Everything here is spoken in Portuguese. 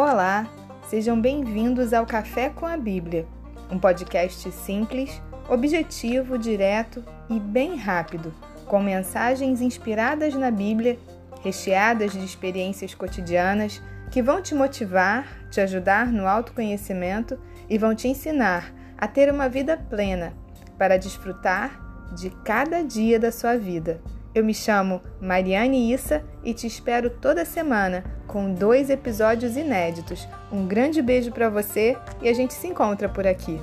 Olá, sejam bem-vindos ao Café com a Bíblia, um podcast simples, objetivo, direto e bem rápido, com mensagens inspiradas na Bíblia, recheadas de experiências cotidianas que vão te motivar, te ajudar no autoconhecimento e vão te ensinar a ter uma vida plena para desfrutar de cada dia da sua vida. Eu me chamo Mariane Issa e te espero toda semana com dois episódios inéditos. Um grande beijo para você e a gente se encontra por aqui.